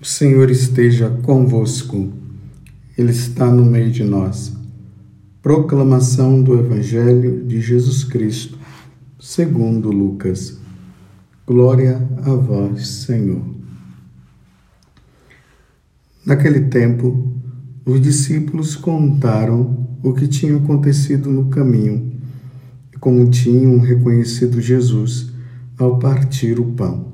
O Senhor esteja convosco, Ele está no meio de nós. Proclamação do Evangelho de Jesus Cristo, segundo Lucas. Glória a vós, Senhor. Naquele tempo, os discípulos contaram o que tinha acontecido no caminho e como tinham reconhecido Jesus ao partir o pão.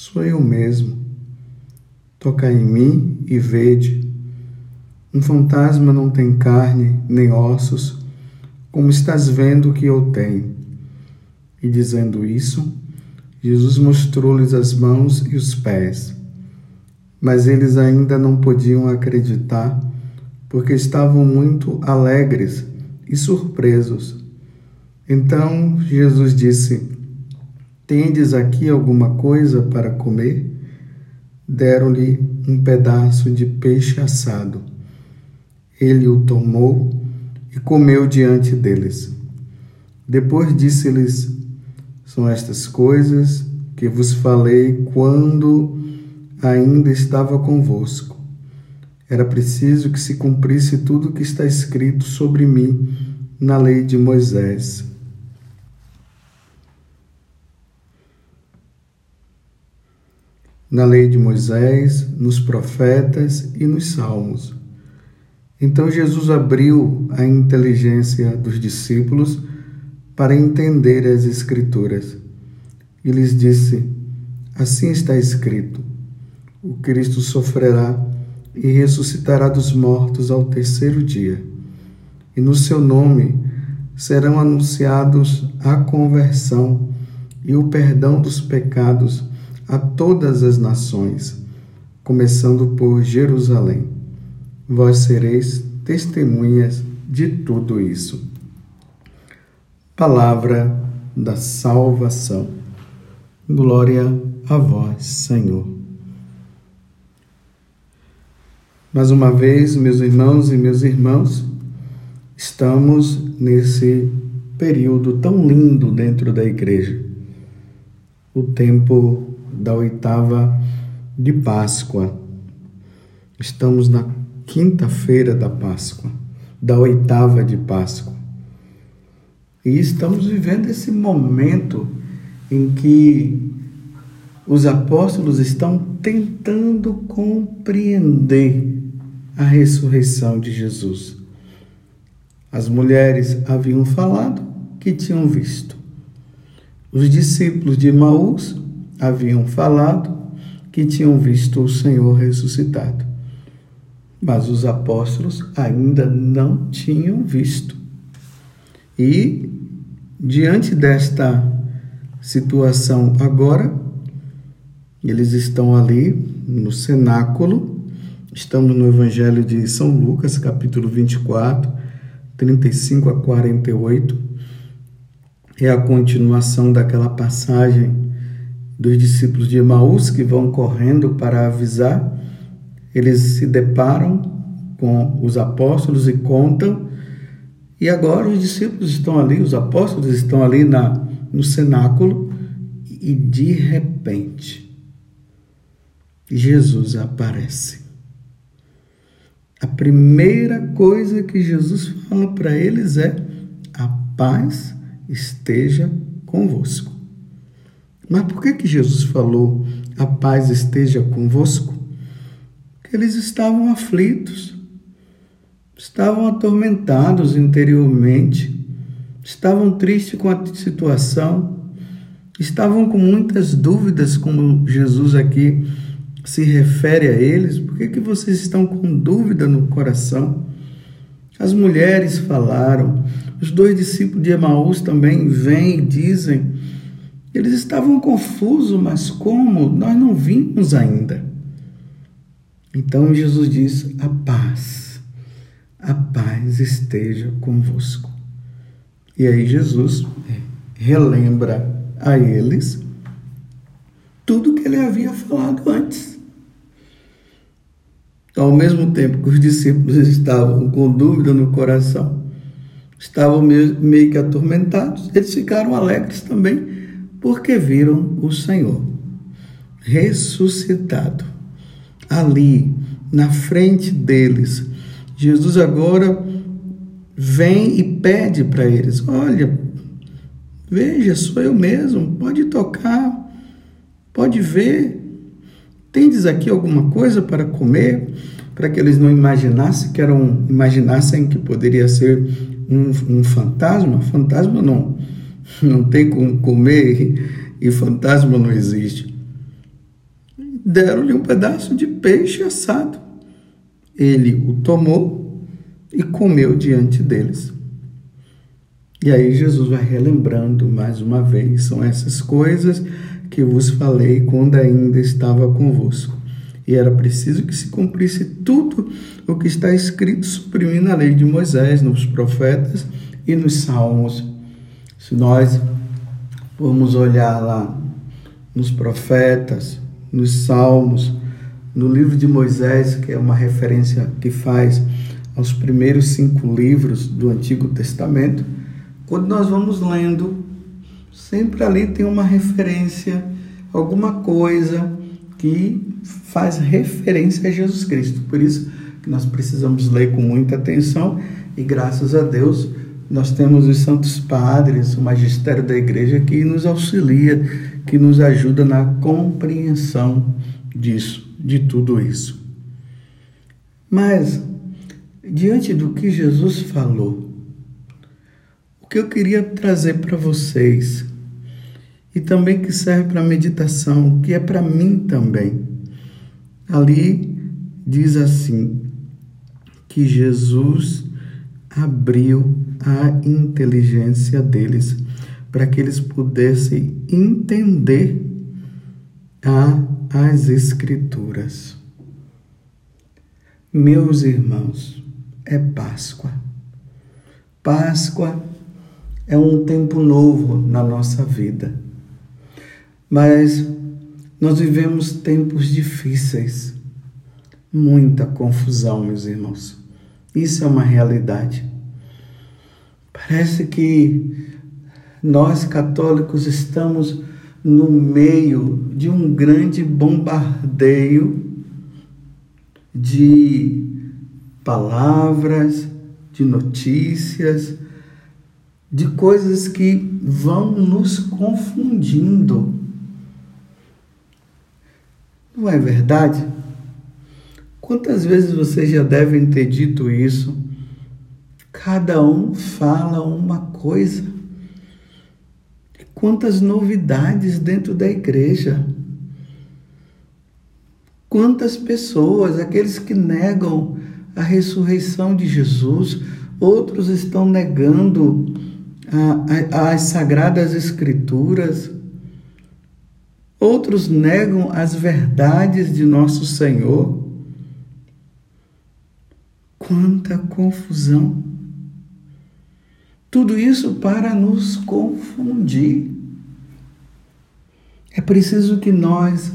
sou eu mesmo. Tocai em mim e vede. Um fantasma não tem carne nem ossos, como estás vendo que eu tenho. E dizendo isso, Jesus mostrou-lhes as mãos e os pés. Mas eles ainda não podiam acreditar, porque estavam muito alegres e surpresos. Então Jesus disse: Tendes aqui alguma coisa para comer? Deram-lhe um pedaço de peixe assado. Ele o tomou e comeu diante deles. Depois disse-lhes: São estas coisas que vos falei quando ainda estava convosco. Era preciso que se cumprisse tudo o que está escrito sobre mim na lei de Moisés na lei de Moisés, nos profetas e nos salmos. Então Jesus abriu a inteligência dos discípulos para entender as Escrituras e lhes disse: Assim está escrito: o Cristo sofrerá e ressuscitará dos mortos ao terceiro dia, e no seu nome serão anunciados a conversão e o perdão dos pecados a todas as nações, começando por Jerusalém. Vós sereis testemunhas de tudo isso. Palavra da salvação. Glória a vós, Senhor. Mais uma vez, meus irmãos e meus irmãos, estamos nesse período tão lindo dentro da igreja. O tempo da oitava de Páscoa. Estamos na quinta-feira da Páscoa, da oitava de Páscoa. E estamos vivendo esse momento em que os apóstolos estão tentando compreender a ressurreição de Jesus. As mulheres haviam falado que tinham visto. Os discípulos de Maús haviam falado que tinham visto o Senhor ressuscitado. Mas os apóstolos ainda não tinham visto. E, diante desta situação agora, eles estão ali no cenáculo, estamos no Evangelho de São Lucas, capítulo 24, 35 a 48. É a continuação daquela passagem dos discípulos de Emaús que vão correndo para avisar, eles se deparam com os apóstolos e contam, e agora os discípulos estão ali, os apóstolos estão ali na, no cenáculo, e de repente, Jesus aparece. A primeira coisa que Jesus fala para eles é: a paz esteja convosco. Mas por que, que Jesus falou: a paz esteja convosco? Porque eles estavam aflitos, estavam atormentados interiormente, estavam tristes com a situação, estavam com muitas dúvidas, como Jesus aqui se refere a eles. Por que, que vocês estão com dúvida no coração? As mulheres falaram, os dois discípulos de Emaús também vêm e dizem eles estavam confusos, mas como? Nós não vimos ainda. Então Jesus diz: A paz, a paz esteja convosco. E aí Jesus relembra a eles tudo que ele havia falado antes. Ao mesmo tempo que os discípulos estavam com dúvida no coração, estavam meio que atormentados, eles ficaram alegres também, porque viram o Senhor ressuscitado ali na frente deles. Jesus agora vem e pede para eles: Olha, veja, sou eu mesmo, pode tocar, pode ver. Tendes aqui alguma coisa para comer? Para que eles não imaginassem que eram, imaginassem que poderia ser um, um fantasma. Fantasma não, não tem como comer e fantasma não existe. Deram-lhe um pedaço de peixe assado. Ele o tomou e comeu diante deles. E aí Jesus vai relembrando mais uma vez: são essas coisas que vos falei quando ainda estava convosco. E era preciso que se cumprisse tudo o que está escrito mim na lei de Moisés, nos profetas e nos salmos. Se nós formos olhar lá nos profetas, nos salmos, no livro de Moisés, que é uma referência que faz aos primeiros cinco livros do Antigo Testamento, quando nós vamos lendo sempre ali tem uma referência, alguma coisa que faz referência a Jesus Cristo. Por isso que nós precisamos ler com muita atenção e graças a Deus nós temos os santos padres, o magistério da igreja que nos auxilia, que nos ajuda na compreensão disso, de tudo isso. Mas diante do que Jesus falou, o que eu queria trazer para vocês e também que serve para meditação, que é para mim também. Ali diz assim: que Jesus abriu a inteligência deles para que eles pudessem entender a, as Escrituras. Meus irmãos, é Páscoa. Páscoa é um tempo novo na nossa vida. Mas nós vivemos tempos difíceis, muita confusão, meus irmãos. Isso é uma realidade. Parece que nós católicos estamos no meio de um grande bombardeio de palavras, de notícias, de coisas que vão nos confundindo. Não é verdade? Quantas vezes vocês já devem ter dito isso? Cada um fala uma coisa. Quantas novidades dentro da igreja. Quantas pessoas, aqueles que negam a ressurreição de Jesus, outros estão negando a, a, as sagradas escrituras Outros negam as verdades de nosso Senhor. Quanta confusão! Tudo isso para nos confundir. É preciso que nós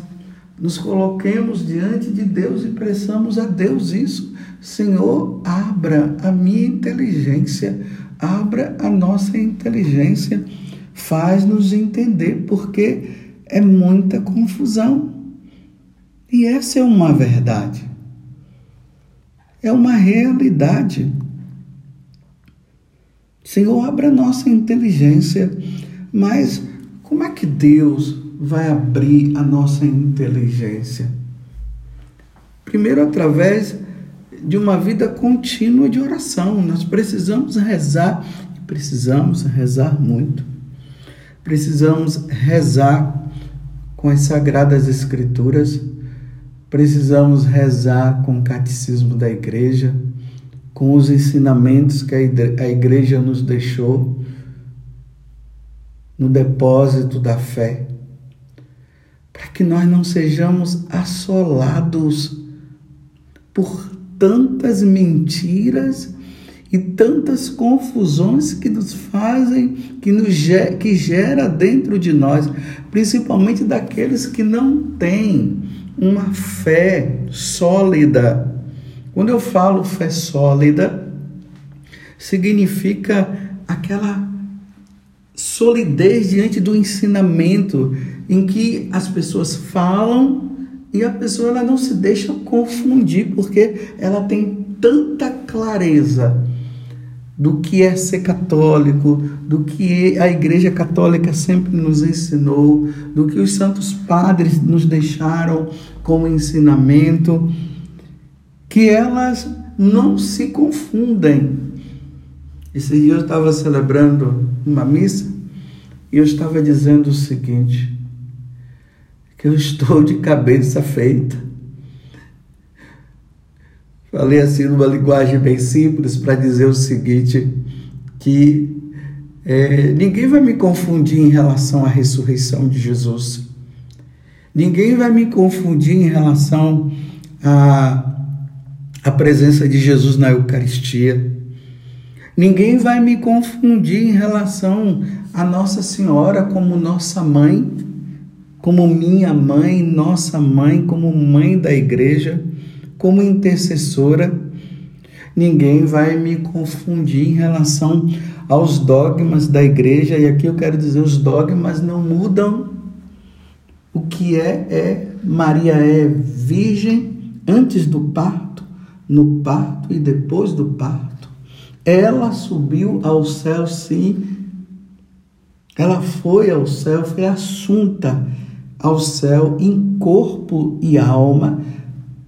nos coloquemos diante de Deus e pressamos a Deus isso. Senhor, abra a minha inteligência, abra a nossa inteligência, faz-nos entender, porque é muita confusão. E essa é uma verdade. É uma realidade. Senhor, abra nossa inteligência, mas como é que Deus vai abrir a nossa inteligência? Primeiro, através de uma vida contínua de oração. Nós precisamos rezar, precisamos rezar muito. Precisamos rezar com as Sagradas Escrituras, precisamos rezar com o Catecismo da Igreja, com os ensinamentos que a Igreja nos deixou no depósito da fé, para que nós não sejamos assolados por tantas mentiras e tantas confusões que nos fazem, que nos que gera dentro de nós, principalmente daqueles que não têm uma fé sólida. Quando eu falo fé sólida, significa aquela solidez diante do ensinamento em que as pessoas falam e a pessoa ela não se deixa confundir porque ela tem tanta clareza do que é ser católico, do que a Igreja Católica sempre nos ensinou, do que os santos padres nos deixaram como ensinamento, que elas não se confundem. Esse dia eu estava celebrando uma missa e eu estava dizendo o seguinte: que eu estou de cabeça feita. Falei assim numa linguagem bem simples para dizer o seguinte: que é, ninguém vai me confundir em relação à ressurreição de Jesus. Ninguém vai me confundir em relação à, à presença de Jesus na Eucaristia. Ninguém vai me confundir em relação a Nossa Senhora como nossa mãe, como minha mãe, nossa mãe, como mãe da igreja como intercessora, ninguém vai me confundir em relação aos dogmas da igreja, e aqui eu quero dizer: os dogmas não mudam. O que é, é Maria é virgem antes do parto, no parto e depois do parto. Ela subiu ao céu, sim. Ela foi ao céu, foi assunta ao céu em corpo e alma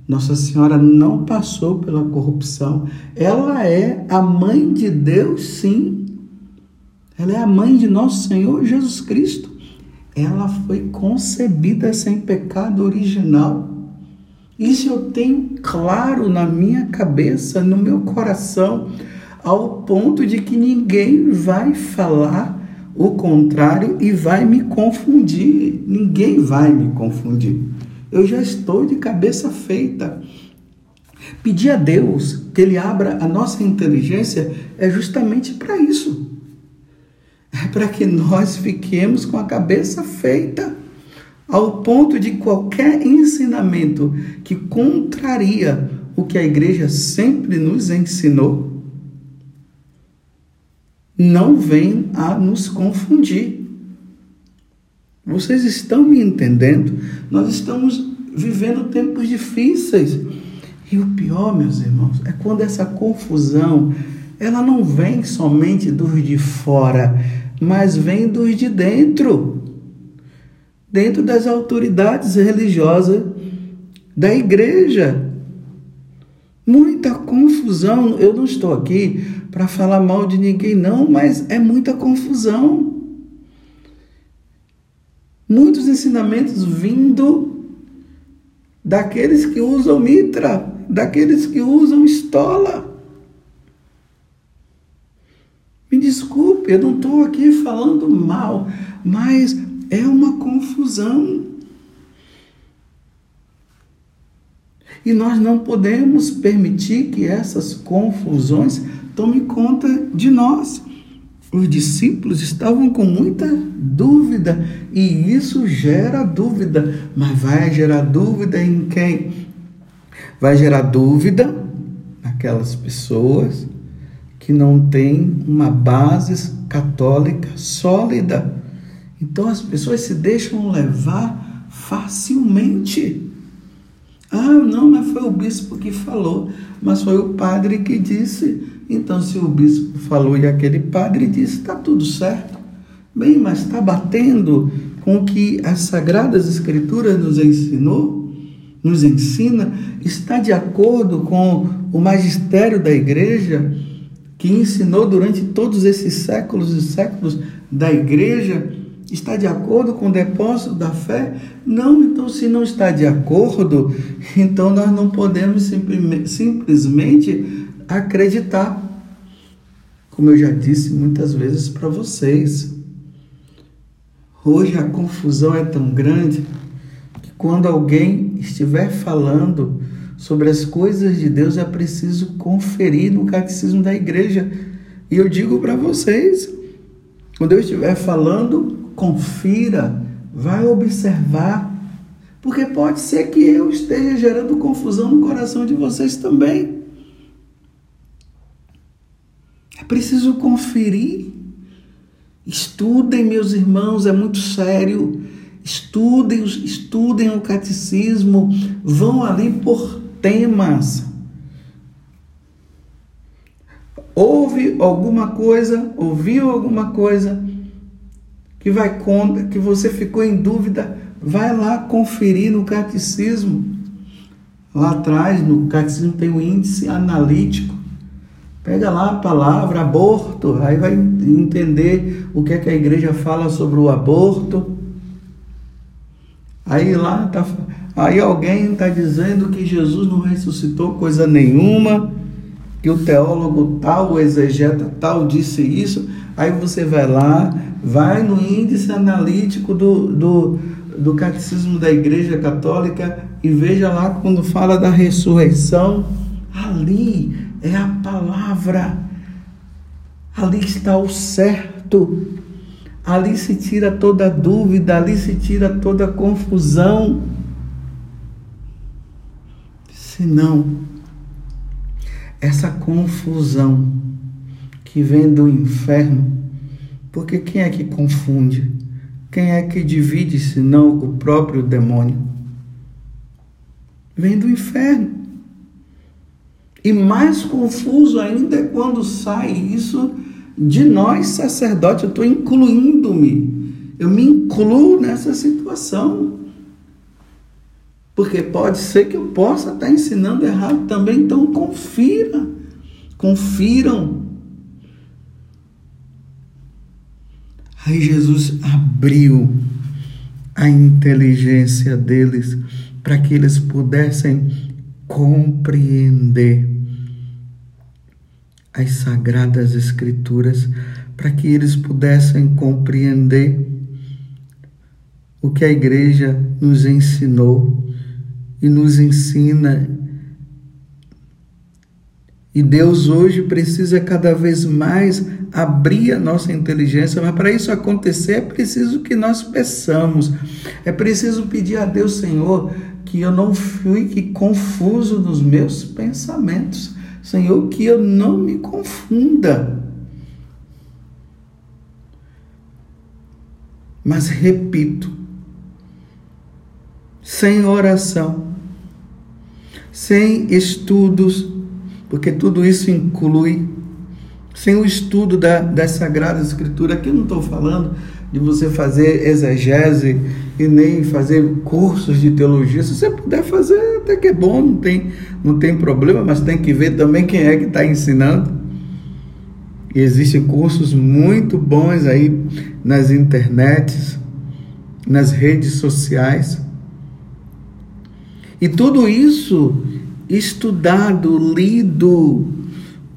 nossa Senhora não passou pela corrupção. Ela é a mãe de Deus, sim. Ela é a mãe de nosso Senhor Jesus Cristo. Ela foi concebida sem pecado original. Isso eu tenho claro na minha cabeça, no meu coração, ao ponto de que ninguém vai falar o contrário e vai me confundir. Ninguém vai me confundir. Eu já estou de cabeça feita. Pedir a Deus que Ele abra a nossa inteligência é justamente para isso. É para que nós fiquemos com a cabeça feita, ao ponto de qualquer ensinamento que contraria o que a igreja sempre nos ensinou, não vem a nos confundir. Vocês estão me entendendo? Nós estamos vivendo tempos difíceis. E o pior, meus irmãos, é quando essa confusão, ela não vem somente dos de fora, mas vem dos de dentro. Dentro das autoridades religiosas da igreja. Muita confusão. Eu não estou aqui para falar mal de ninguém, não, mas é muita confusão muitos ensinamentos vindo daqueles que usam mitra, daqueles que usam estola. Me desculpe, eu não estou aqui falando mal, mas é uma confusão. E nós não podemos permitir que essas confusões tomem conta de nós. Os discípulos estavam com muita dúvida e isso gera dúvida, mas vai gerar dúvida em quem? Vai gerar dúvida naquelas pessoas que não têm uma base católica sólida. Então as pessoas se deixam levar facilmente. Ah, não, mas foi o bispo que falou, mas foi o padre que disse. Então, se o bispo falou e aquele padre disse, está tudo certo. Bem, mas está batendo com o que as Sagradas Escrituras nos ensinou, nos ensina, está de acordo com o magistério da igreja, que ensinou durante todos esses séculos e séculos da igreja, está de acordo com o depósito da fé? Não, então se não está de acordo, então nós não podemos simplesmente acreditar. Como eu já disse muitas vezes para vocês, hoje a confusão é tão grande que quando alguém estiver falando sobre as coisas de Deus, é preciso conferir no catecismo da igreja. E eu digo para vocês, quando eu estiver falando, confira, vai observar, porque pode ser que eu esteja gerando confusão no coração de vocês também. É preciso conferir. Estudem, meus irmãos, é muito sério. Estudem, estudem o catecismo, vão ali por temas. Houve alguma coisa, ouviu alguma coisa que vai que você ficou em dúvida, vai lá conferir no catecismo. Lá atrás, no catecismo tem o índice analítico. Pega lá a palavra aborto, aí vai entender o que é que a igreja fala sobre o aborto. Aí lá tá, aí alguém está dizendo que Jesus não ressuscitou coisa nenhuma, que o teólogo tal, o exegeta tal disse isso. Aí você vai lá, vai no índice analítico do, do, do catecismo da Igreja Católica e veja lá quando fala da ressurreição, ali é a palavra, ali está o certo. Ali se tira toda dúvida, ali se tira toda confusão. Senão, essa confusão que vem do inferno, porque quem é que confunde? Quem é que divide senão o próprio demônio? Vem do inferno. E mais confuso ainda é quando sai isso de nós, sacerdotes, eu estou incluindo-me. Eu me incluo nessa situação. Porque pode ser que eu possa estar ensinando errado também, então confira. Confiram. Aí Jesus abriu a inteligência deles para que eles pudessem compreender as sagradas escrituras para que eles pudessem compreender o que a igreja nos ensinou e nos ensina. E Deus hoje precisa cada vez mais abrir a nossa inteligência, mas para isso acontecer é preciso que nós peçamos, é preciso pedir a Deus, Senhor, que eu não fique confuso nos meus pensamentos Senhor, que eu não me confunda. Mas repito, sem oração, sem estudos, porque tudo isso inclui, sem o estudo da, das Sagradas Escrituras, aqui eu não estou falando de você fazer exegese e nem fazer cursos de teologia. Se você puder fazer, até que é bom, não tem, não tem problema, mas tem que ver também quem é que está ensinando. E existem cursos muito bons aí nas internets, nas redes sociais. E tudo isso estudado, lido,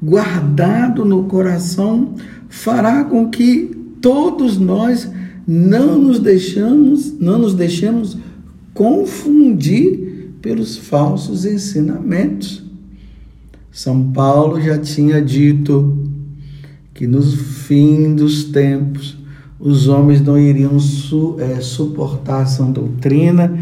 guardado no coração, fará com que todos nós não nos deixamos, não nos deixemos confundir pelos falsos ensinamentos. São Paulo já tinha dito que nos fim dos tempos os homens não iriam su, é, suportar essa doutrina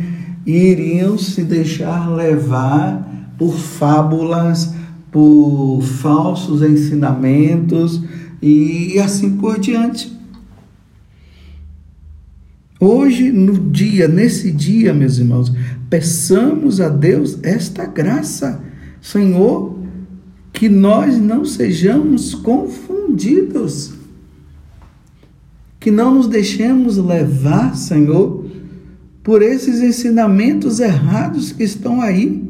iriam se deixar levar por fábulas, por falsos ensinamentos e assim por diante. Hoje, no dia, nesse dia, meus irmãos, peçamos a Deus esta graça, Senhor, que nós não sejamos confundidos, que não nos deixemos levar, Senhor, por esses ensinamentos errados que estão aí.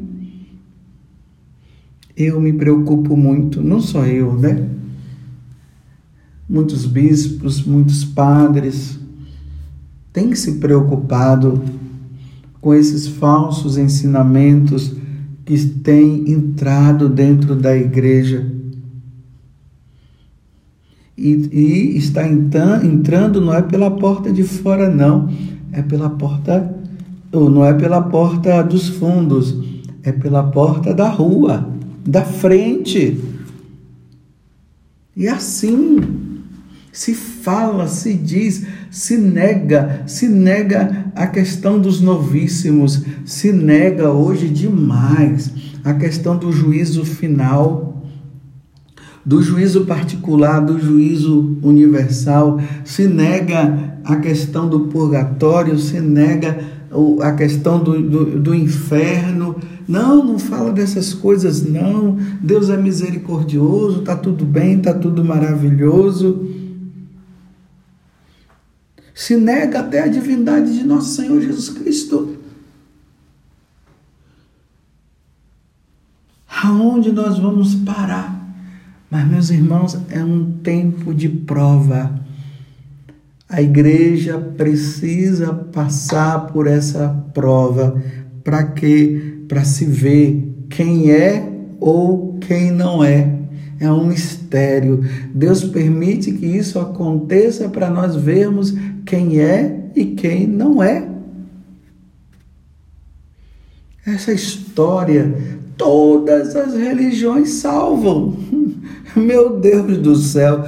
Eu me preocupo muito, não só eu, né? Muitos bispos, muitos padres, tem se preocupado com esses falsos ensinamentos que têm entrado dentro da igreja e, e está entrando não é pela porta de fora não, é pela porta ou não é pela porta dos fundos, é pela porta da rua, da frente. E assim se fala, se diz, se nega, se nega a questão dos novíssimos, se nega hoje demais a questão do juízo final, do juízo particular, do juízo universal, se nega a questão do purgatório, se nega a questão do, do, do inferno. Não, não fala dessas coisas, não. Deus é misericordioso, está tudo bem, está tudo maravilhoso se nega até a divindade de nosso Senhor Jesus Cristo. Aonde nós vamos parar? Mas, meus irmãos, é um tempo de prova. A igreja precisa passar por essa prova. Para quê? Para se ver quem é ou quem não é é um mistério. Deus permite que isso aconteça para nós vermos quem é e quem não é. Essa história, todas as religiões salvam. Meu Deus do céu,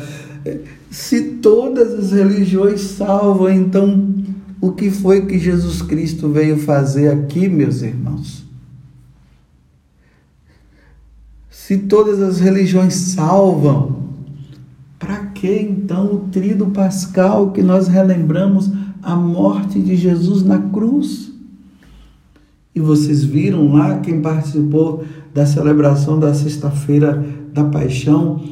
se todas as religiões salvam, então o que foi que Jesus Cristo veio fazer aqui, meus irmãos? Se todas as religiões salvam, para que então o trido pascal que nós relembramos a morte de Jesus na cruz? E vocês viram lá, quem participou da celebração da sexta-feira da paixão,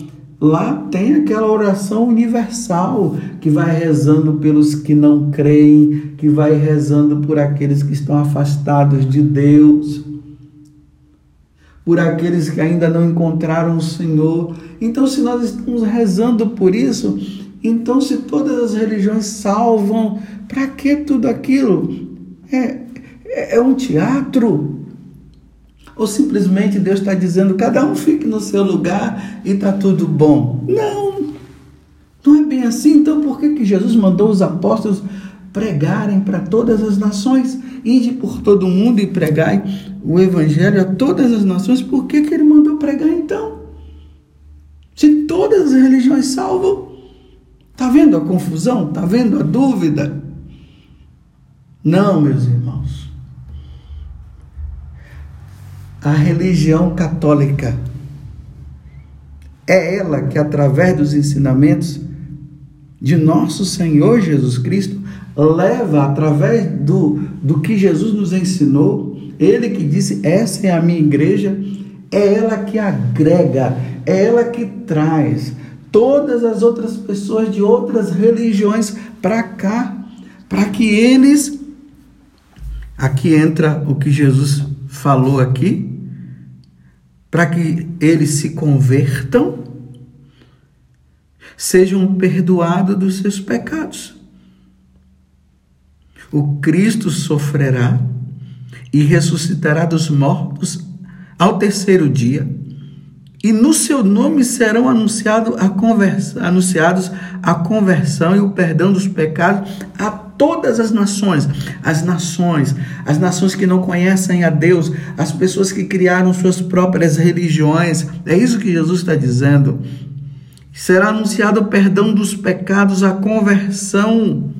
lá tem aquela oração universal que vai rezando pelos que não creem, que vai rezando por aqueles que estão afastados de Deus por aqueles que ainda não encontraram o Senhor. Então, se nós estamos rezando por isso, então se todas as religiões salvam, para que tudo aquilo? É, é, é um teatro? Ou simplesmente Deus está dizendo, cada um fique no seu lugar e está tudo bom? Não, não é bem assim. Então, por que, que Jesus mandou os apóstolos pregarem para todas as nações? Ide por todo mundo e pregai o evangelho a todas as nações, por que, que ele mandou pregar então? Se todas as religiões salvam, está vendo a confusão? Está vendo a dúvida? Não, meus irmãos. A religião católica é ela que, através dos ensinamentos de nosso Senhor Jesus Cristo, leva através do, do que Jesus nos ensinou, ele que disse: Essa é a minha igreja, é ela que agrega, é ela que traz todas as outras pessoas de outras religiões para cá, para que eles. Aqui entra o que Jesus falou aqui, para que eles se convertam, sejam perdoados dos seus pecados. O Cristo sofrerá e ressuscitará dos mortos ao terceiro dia, e no seu nome serão anunciado a conversa, anunciados a conversão e o perdão dos pecados a todas as nações, as nações, as nações que não conhecem a Deus, as pessoas que criaram suas próprias religiões. É isso que Jesus está dizendo. Será anunciado o perdão dos pecados, a conversão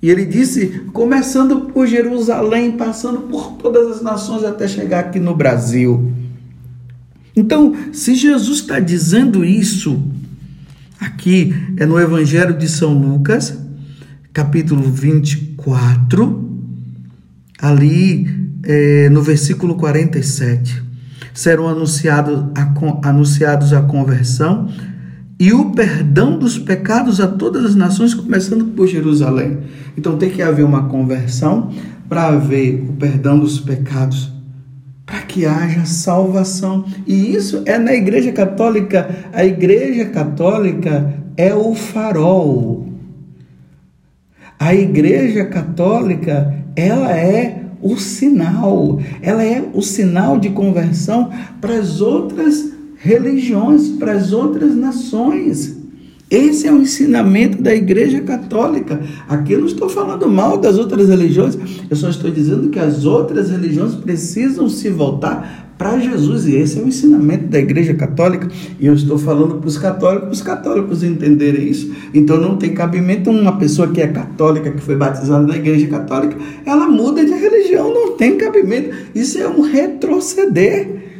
e ele disse, começando por Jerusalém, passando por todas as nações até chegar aqui no Brasil. Então, se Jesus está dizendo isso, aqui é no Evangelho de São Lucas, capítulo 24, ali é, no versículo 47, serão anunciado a, anunciados a conversão e o perdão dos pecados a todas as nações, começando por Jerusalém. Então tem que haver uma conversão para haver o perdão dos pecados, para que haja salvação. E isso é na Igreja Católica. A Igreja Católica é o farol. A Igreja Católica, ela é o sinal, ela é o sinal de conversão para as outras religiões, para as outras nações. Esse é o ensinamento da Igreja Católica. Aqui eu não estou falando mal das outras religiões, eu só estou dizendo que as outras religiões precisam se voltar para Jesus, e esse é o ensinamento da Igreja Católica. E eu estou falando para os católicos, os católicos entenderem isso. Então não tem cabimento uma pessoa que é católica, que foi batizada na Igreja Católica, ela muda de religião, não tem cabimento. Isso é um retroceder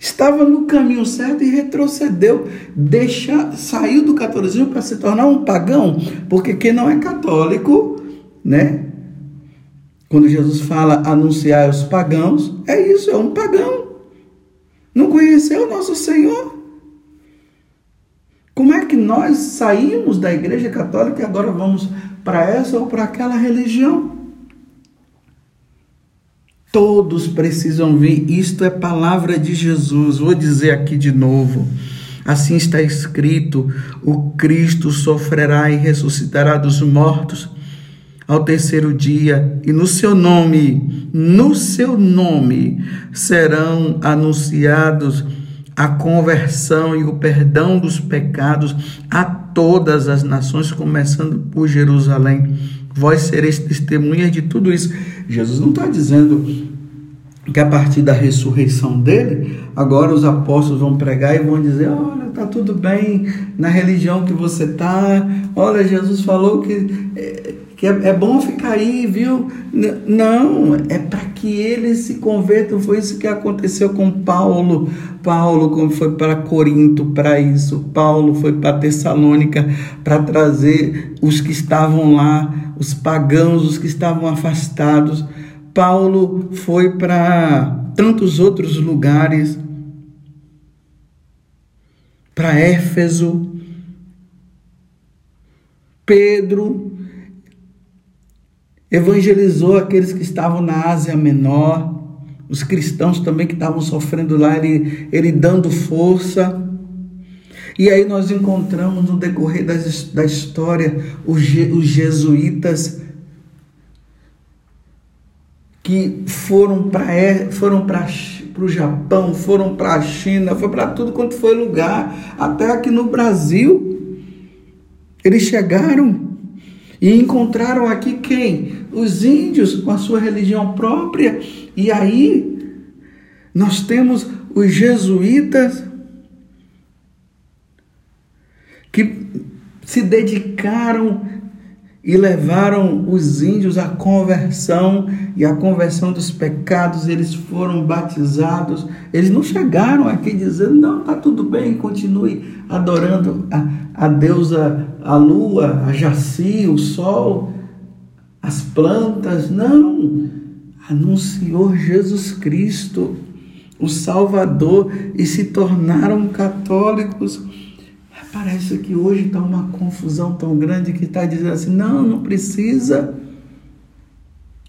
estava no caminho certo e retrocedeu, deixa, saiu do catolicismo para se tornar um pagão, porque quem não é católico, né? Quando Jesus fala anunciar aos pagãos, é isso, é um pagão. Não conheceu o nosso Senhor. Como é que nós saímos da igreja católica e agora vamos para essa ou para aquela religião? Todos precisam vir. Isto é palavra de Jesus. Vou dizer aqui de novo. Assim está escrito: o Cristo sofrerá e ressuscitará dos mortos ao terceiro dia, e no seu nome, no seu nome, serão anunciados a conversão e o perdão dos pecados a todas as nações, começando por Jerusalém. Vós sereis testemunhas de tudo isso. Jesus não está dizendo que a partir da ressurreição dele, agora os apóstolos vão pregar e vão dizer: olha, tá tudo bem na religião que você tá. Olha, Jesus falou que é, que é, é bom ficar aí, viu? Não, é para que eles se convertam. Foi isso que aconteceu com Paulo. Paulo foi para Corinto para isso. Paulo foi para Tessalônica para trazer os que estavam lá os pagãos, os que estavam afastados. Paulo foi para tantos outros lugares, para Éfeso. Pedro evangelizou aqueles que estavam na Ásia Menor, os cristãos também que estavam sofrendo lá, ele, ele dando força. E aí nós encontramos no decorrer das, da história os, os jesuítas que foram para foram o Japão, foram para a China, foi para tudo quanto foi lugar, até aqui no Brasil. Eles chegaram e encontraram aqui quem? Os índios com a sua religião própria. E aí nós temos os jesuítas que se dedicaram e levaram os índios à conversão e à conversão dos pecados, eles foram batizados. Eles não chegaram aqui dizendo, não, está tudo bem, continue adorando a, a deusa, a lua, a Jaci, o sol, as plantas. Não, anunciou Jesus Cristo, o Salvador, e se tornaram católicos. Parece que hoje está uma confusão tão grande que está dizendo assim: não, não precisa.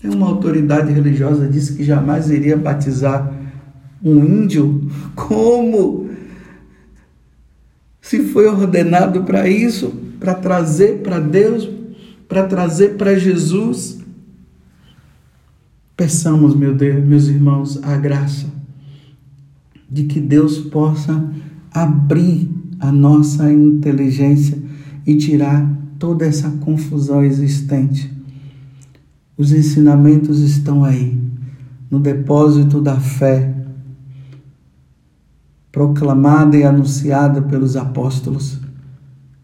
É uma autoridade religiosa disse que jamais iria batizar um índio. Como? Se foi ordenado para isso, para trazer para Deus, para trazer para Jesus. Peçamos, meu Deus, meus irmãos, a graça de que Deus possa abrir a nossa inteligência e tirar toda essa confusão existente. Os ensinamentos estão aí, no depósito da fé, proclamada e anunciada pelos apóstolos.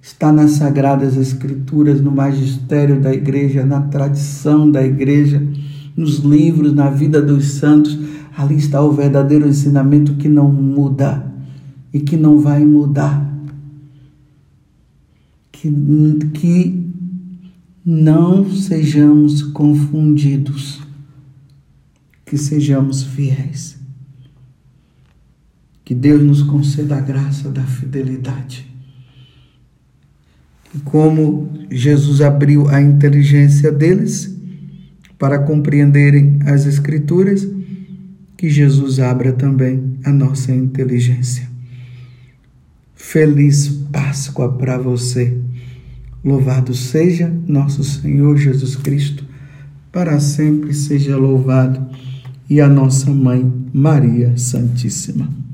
Está nas Sagradas Escrituras, no magistério da igreja, na tradição da igreja, nos livros, na vida dos santos. Ali está o verdadeiro ensinamento que não muda e que não vai mudar. Que, que não sejamos confundidos, que sejamos fiéis. Que Deus nos conceda a graça da fidelidade. E como Jesus abriu a inteligência deles para compreenderem as Escrituras, que Jesus abra também a nossa inteligência. Feliz Páscoa para você. Louvado seja nosso Senhor Jesus Cristo, para sempre seja louvado, e a nossa mãe Maria Santíssima.